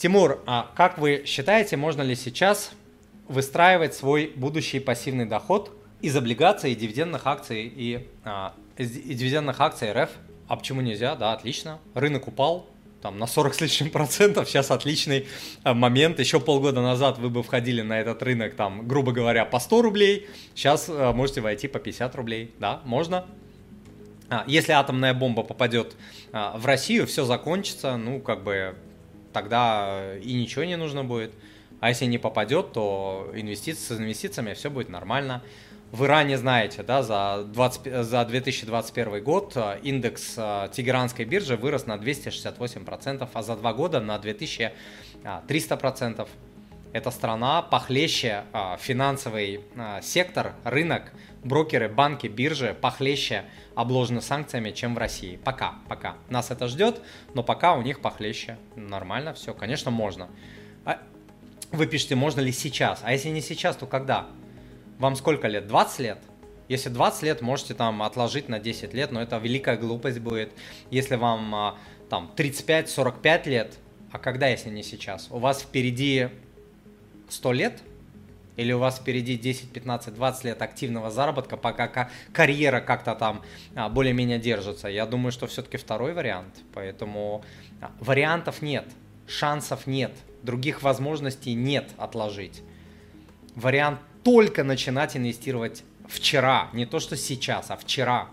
Тимур, а как вы считаете, можно ли сейчас выстраивать свой будущий пассивный доход из облигаций, дивидендных акций и, а, из дивидендных акций РФ? А почему нельзя? Да, отлично. Рынок упал, там на 40 с лишним процентов, сейчас отличный а, момент. Еще полгода назад вы бы входили на этот рынок, там, грубо говоря, по 100 рублей, сейчас а, можете войти по 50 рублей, да, можно. А, если атомная бомба попадет в Россию, все закончится, ну, как бы, тогда и ничего не нужно будет. А если не попадет, то инвестиции, с инвестициями все будет нормально. Вы ранее знаете, да, за, 20, за 2021 год э, индекс э, Тегеранской биржи вырос на 268%, а за два года на 2300%. Эта страна похлеще, э, финансовый сектор, рынок, брокеры, банки, биржи похлеще обложены санкциями, чем в России. Пока, пока. Нас это ждет, но пока у них похлеще. Нормально все, конечно, можно. А вы пишете, можно ли сейчас? А если не сейчас, то когда? Вам сколько лет? 20 лет? Если 20 лет, можете там отложить на 10 лет, но это великая глупость будет. Если вам а, там 35-45 лет, а когда, если не сейчас? У вас впереди 100 лет? Или у вас впереди 10, 15, 20 лет активного заработка, пока карьера как-то там а, более-менее держится? Я думаю, что все-таки второй вариант. Поэтому а, вариантов нет, шансов нет, других возможностей нет отложить. Вариант только начинать инвестировать вчера, не то что сейчас, а вчера.